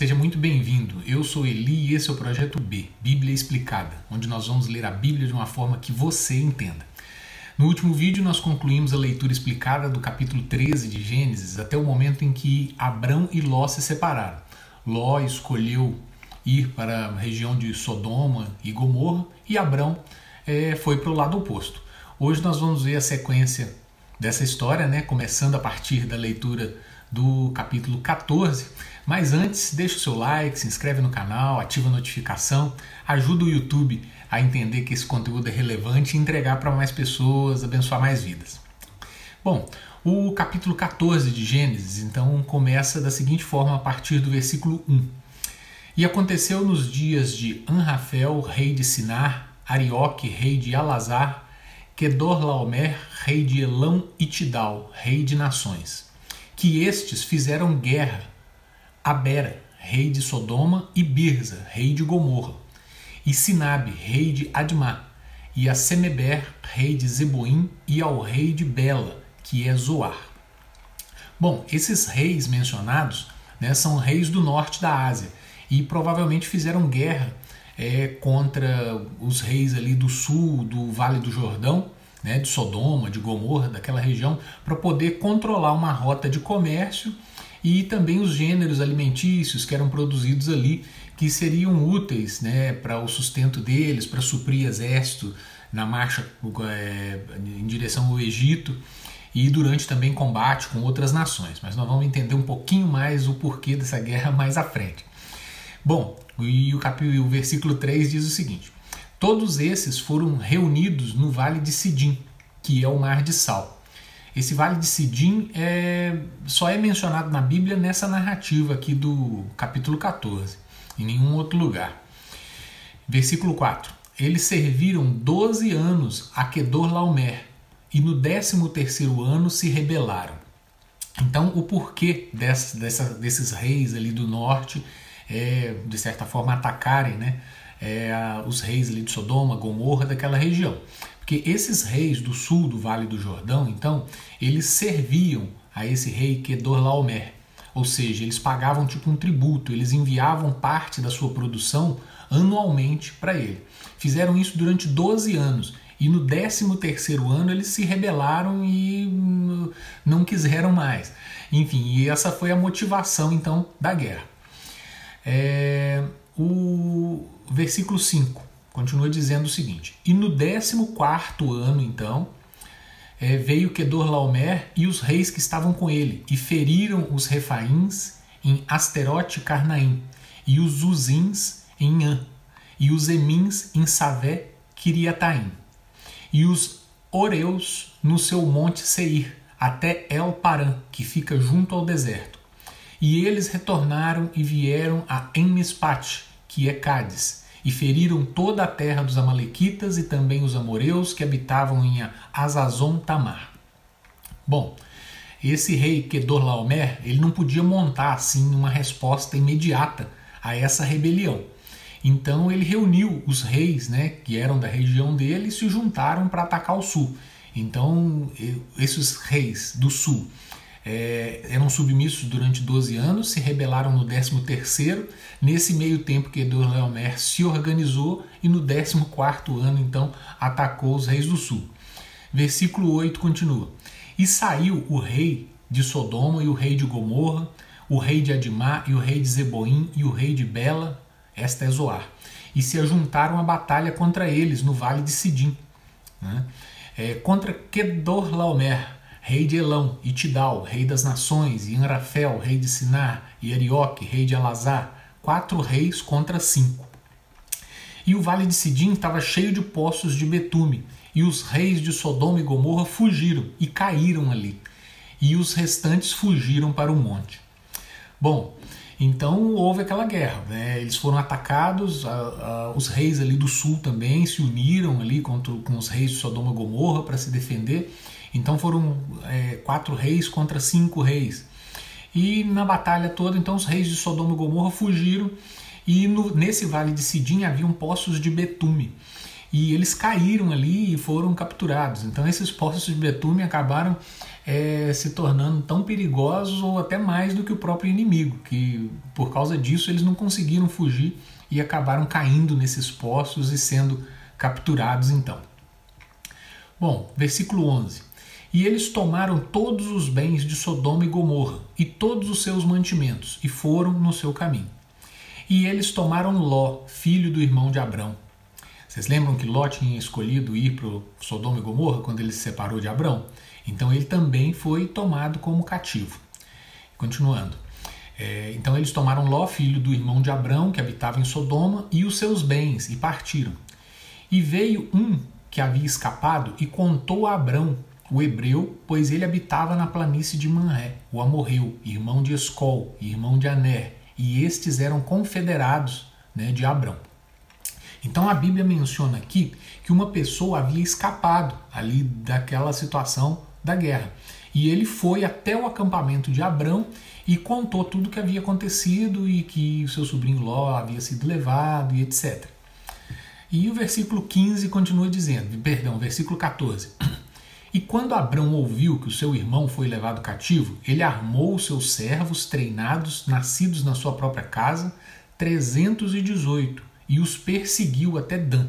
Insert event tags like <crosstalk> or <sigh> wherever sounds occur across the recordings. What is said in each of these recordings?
seja muito bem-vindo. Eu sou Eli e esse é o Projeto B, Bíblia Explicada, onde nós vamos ler a Bíblia de uma forma que você entenda. No último vídeo, nós concluímos a leitura explicada do capítulo 13 de Gênesis até o momento em que Abrão e Ló se separaram. Ló escolheu ir para a região de Sodoma e Gomorra e Abrão é, foi para o lado oposto. Hoje nós vamos ver a sequência dessa história, né, começando a partir da leitura do capítulo 14. Mas antes, deixa o seu like, se inscreve no canal, ativa a notificação, ajuda o YouTube a entender que esse conteúdo é relevante e entregar para mais pessoas, abençoar mais vidas. Bom, o capítulo 14 de Gênesis então começa da seguinte forma a partir do versículo 1. E aconteceu nos dias de Anrafel, rei de Sinar, Arioque, rei de Alazar, Kedorlaomer, rei de Elão e Tidal, rei de nações que estes fizeram guerra a Bera, rei de Sodoma, e Birza, rei de Gomorra, e Sinabe, rei de Admá, e a Semeber, rei de Zeboim, e ao rei de Bela, que é Zoar. Bom, esses reis mencionados né, são reis do norte da Ásia e provavelmente fizeram guerra é, contra os reis ali do sul, do Vale do Jordão, né, de Sodoma, de Gomorra, daquela região, para poder controlar uma rota de comércio e também os gêneros alimentícios que eram produzidos ali, que seriam úteis né, para o sustento deles, para suprir exército na marcha é, em direção ao Egito e durante também combate com outras nações. Mas nós vamos entender um pouquinho mais o porquê dessa guerra mais à frente. Bom, e o, capítulo, o versículo 3 diz o seguinte: Todos esses foram reunidos no Vale de Sidim, que é o Mar de Sal. Esse Vale de Sidim é, só é mencionado na Bíblia nessa narrativa aqui do capítulo 14, em nenhum outro lugar. Versículo 4. Eles serviram 12 anos a Kedor Laomer e no 13 terceiro ano se rebelaram. Então, o porquê dessa, dessa, desses reis ali do norte, é, de certa forma, atacarem né, é, os reis ali de Sodoma, Gomorra, daquela região. Porque esses reis do sul do Vale do Jordão, então, eles serviam a esse rei Kedorlaomer. Ou seja, eles pagavam tipo um tributo, eles enviavam parte da sua produção anualmente para ele. Fizeram isso durante 12 anos. E no 13 terceiro ano eles se rebelaram e hum, não quiseram mais. Enfim, e essa foi a motivação então da guerra. É, o versículo 5 continua dizendo o seguinte: E no 14 ano, então, é, veio Kedorlaomer e os reis que estavam com ele, e feriram os refaíns em Asterote Carnaim, e os Uzins em An, e os Emins em Savé Kiriataim, e os Oreus no seu monte Seir, até El Paran, que fica junto ao deserto. E eles retornaram e vieram a Enmispate, que é Cádiz, e feriram toda a terra dos Amalequitas e também os amoreus que habitavam em Azazon Tamar. Bom, esse rei Kedorlaomer, ele não podia montar assim uma resposta imediata a essa rebelião. Então ele reuniu os reis, né, que eram da região dele, e se juntaram para atacar o sul. Então esses reis do sul é, eram submissos durante 12 anos, se rebelaram no 13º, nesse meio tempo que Edorlaomer se organizou e no 14º ano então atacou os reis do sul. Versículo 8 continua: E saiu o rei de Sodoma e o rei de Gomorra, o rei de Adimá e o rei de Zeboim e o rei de Bela, esta é Zoar, e se ajuntaram à batalha contra eles no vale de Sidim, né? é, contra Kedorlaomer, rei de Elão, e Tidal, rei das nações, e Anrafel, rei de Sinar, e Arioque, rei de Alazar, quatro reis contra cinco. E o vale de Sidim estava cheio de poços de betume, e os reis de Sodoma e Gomorra fugiram e caíram ali, e os restantes fugiram para o monte. Bom, então houve aquela guerra, né? eles foram atacados, a, a, os reis ali do sul também se uniram ali contra, com os reis de Sodoma e Gomorra para se defender, então foram é, quatro reis contra cinco reis. E na batalha toda, então os reis de Sodoma e Gomorra fugiram e no, nesse vale de Sidim haviam poços de betume. e eles caíram ali e foram capturados. Então esses poços de betume acabaram é, se tornando tão perigosos ou até mais do que o próprio inimigo, que por causa disso eles não conseguiram fugir e acabaram caindo nesses poços e sendo capturados então. Bom, versículo 11. E eles tomaram todos os bens de Sodoma e Gomorra e todos os seus mantimentos e foram no seu caminho. E eles tomaram Ló, filho do irmão de Abrão. Vocês lembram que Ló tinha escolhido ir para Sodoma e Gomorra quando ele se separou de Abrão? Então ele também foi tomado como cativo. Continuando. É, então eles tomaram Ló, filho do irmão de Abrão, que habitava em Sodoma, e os seus bens, e partiram. E veio um que havia escapado e contou a Abrão, o hebreu, pois ele habitava na planície de Manré, o amorreu, irmão de Escol, irmão de Aner, e estes eram confederados né, de Abrão. Então a Bíblia menciona aqui que uma pessoa havia escapado ali daquela situação da guerra. E ele foi até o acampamento de Abrão e contou tudo o que havia acontecido e que o seu sobrinho Ló havia sido levado e etc. E o versículo 15 continua dizendo, perdão, versículo 14. E quando Abrão ouviu que o seu irmão foi levado cativo, ele armou os seus servos treinados, nascidos na sua própria casa, 318, e os perseguiu até Dan.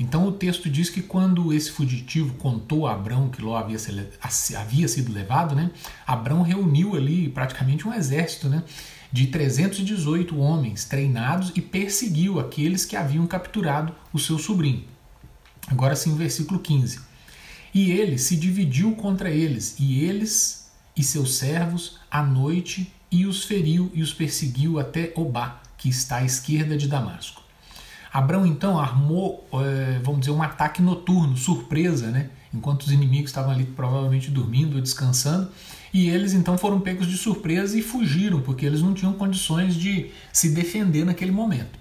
Então o texto diz que quando esse fugitivo contou a Abrão que Ló havia, havia sido levado, né, Abrão reuniu ali praticamente um exército, né, de 318 homens treinados e perseguiu aqueles que haviam capturado o seu sobrinho. Agora sim, o versículo 15. E ele se dividiu contra eles, e eles e seus servos à noite, e os feriu e os perseguiu até Obá, que está à esquerda de Damasco. Abrão então armou, eh, vamos dizer, um ataque noturno, surpresa, né? enquanto os inimigos estavam ali provavelmente dormindo ou descansando, e eles então foram pegos de surpresa e fugiram, porque eles não tinham condições de se defender naquele momento.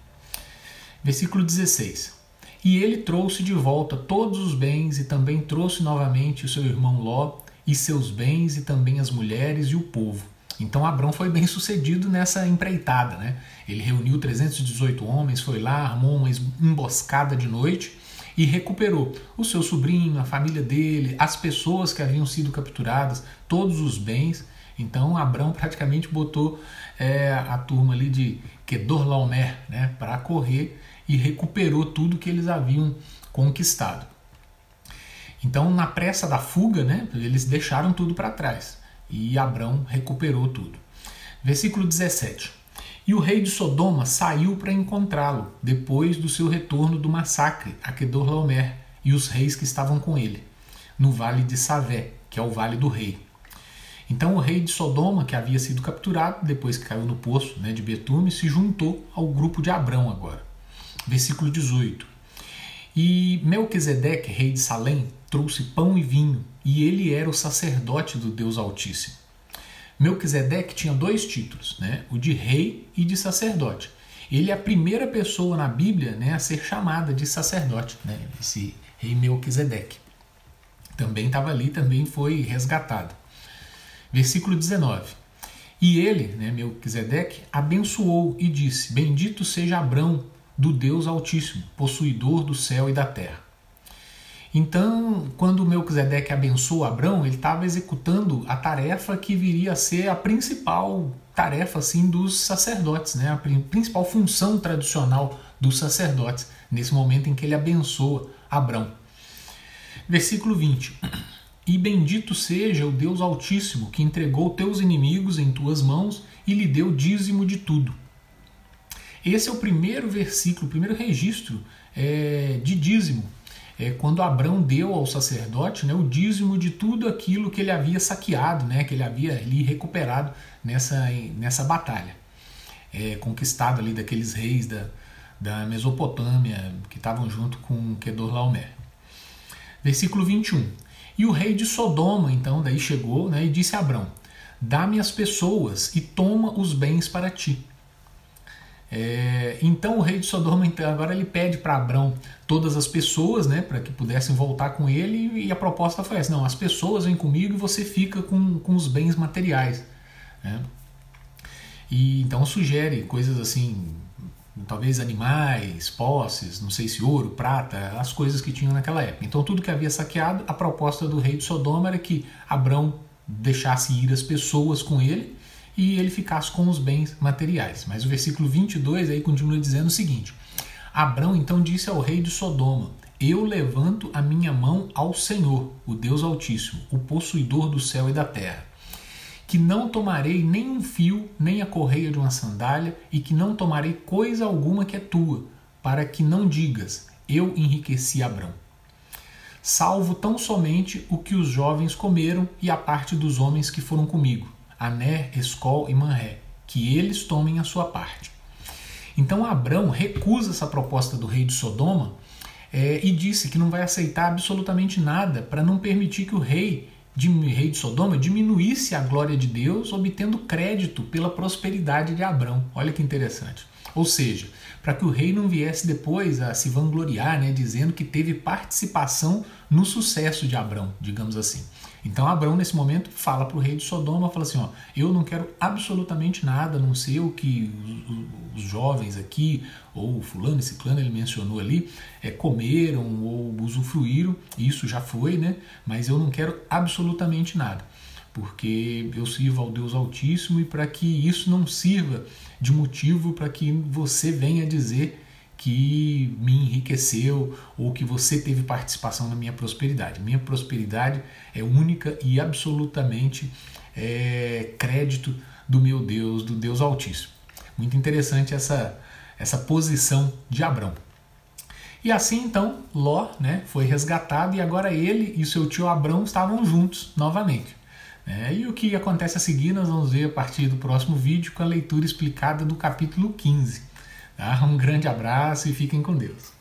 Versículo 16. E ele trouxe de volta todos os bens, e também trouxe novamente o seu irmão Ló, e seus bens, e também as mulheres e o povo. Então Abrão foi bem sucedido nessa empreitada. Né? Ele reuniu 318 homens, foi lá, armou uma emboscada de noite e recuperou o seu sobrinho, a família dele, as pessoas que haviam sido capturadas, todos os bens. Então Abrão <laughs> praticamente botou é, a turma ali de Kedorlaomer né, para correr e recuperou tudo que eles haviam conquistado. Então, na pressa da fuga, né, eles deixaram tudo para trás e Abrão recuperou tudo. Versículo 17. E o rei de Sodoma saiu para encontrá-lo, depois do seu retorno do massacre a Kedorlaomer e os reis que estavam com ele, no vale de Savé, que é o vale do rei. Então o rei de Sodoma, que havia sido capturado depois que caiu no poço né, de Betume, se juntou ao grupo de Abrão agora. Versículo 18. E Melquisedeque, rei de Salém, trouxe pão e vinho, e ele era o sacerdote do Deus Altíssimo. Melquisedeque tinha dois títulos, né? o de rei e de sacerdote. Ele é a primeira pessoa na Bíblia né, a ser chamada de sacerdote, né? esse rei Melquisedeque. Também estava ali, também foi resgatado. Versículo 19. E ele, né, Melquisedeque, abençoou e disse: Bendito seja Abrão, do Deus Altíssimo, possuidor do céu e da terra. Então, quando Melquisedeque abençoou Abrão, ele estava executando a tarefa que viria a ser a principal tarefa assim dos sacerdotes, né? a principal função tradicional dos sacerdotes, nesse momento em que ele abençoa Abrão. Versículo 20. E bendito seja o Deus Altíssimo, que entregou teus inimigos em tuas mãos e lhe deu dízimo de tudo. Esse é o primeiro versículo, o primeiro registro é, de dízimo é, quando Abrão deu ao sacerdote né, o dízimo de tudo aquilo que ele havia saqueado, né, que ele havia ali recuperado nessa, nessa batalha, é, conquistado ali daqueles reis da, da Mesopotâmia que estavam junto com Kedorlaomer. Versículo 21. E o rei de Sodoma, então, daí chegou né, e disse a Abrão: Dá-me as pessoas e toma os bens para ti. É, então o rei de Sodoma então, agora ele pede para Abrão todas as pessoas, né, para que pudessem voltar com ele, e a proposta foi essa: não, as pessoas vêm comigo e você fica com, com os bens materiais. Né? E então sugere coisas assim talvez animais, posses, não sei se ouro, prata, as coisas que tinham naquela época. Então tudo que havia saqueado, a proposta do rei de Sodoma era que Abrão deixasse ir as pessoas com ele e ele ficasse com os bens materiais. Mas o versículo 22 aí continua dizendo o seguinte: Abrão então disse ao rei de Sodoma: Eu levanto a minha mão ao Senhor, o Deus Altíssimo, o possuidor do céu e da terra que não tomarei nem um fio, nem a correia de uma sandália, e que não tomarei coisa alguma que é tua, para que não digas, eu enriqueci Abrão. Salvo tão somente o que os jovens comeram e a parte dos homens que foram comigo, Aner, Escol e Manré, que eles tomem a sua parte. Então Abrão recusa essa proposta do rei de Sodoma é, e disse que não vai aceitar absolutamente nada para não permitir que o rei de rei de Sodoma diminuísse a glória de Deus, obtendo crédito pela prosperidade de Abrão. Olha que interessante. Ou seja, para que o rei não viesse depois a se vangloriar, né, dizendo que teve participação no sucesso de Abrão, digamos assim. Então Abraão, nesse momento, fala para o rei de Sodoma, fala assim, ó, eu não quero absolutamente nada, a não ser o que os, os jovens aqui, ou fulano e ciclano, ele mencionou ali, é, comeram ou usufruíram, isso já foi, né? Mas eu não quero absolutamente nada, porque eu sirvo ao Deus Altíssimo e para que isso não sirva de motivo para que você venha dizer que me enriqueceu ou que você teve participação na minha prosperidade. Minha prosperidade é única e absolutamente é, crédito do meu Deus, do Deus Altíssimo. Muito interessante essa, essa posição de Abrão. E assim então Ló né, foi resgatado e agora ele e seu tio Abrão estavam juntos novamente. É, e o que acontece a seguir nós vamos ver a partir do próximo vídeo com a leitura explicada do capítulo 15. Tá? Um grande abraço e fiquem com Deus.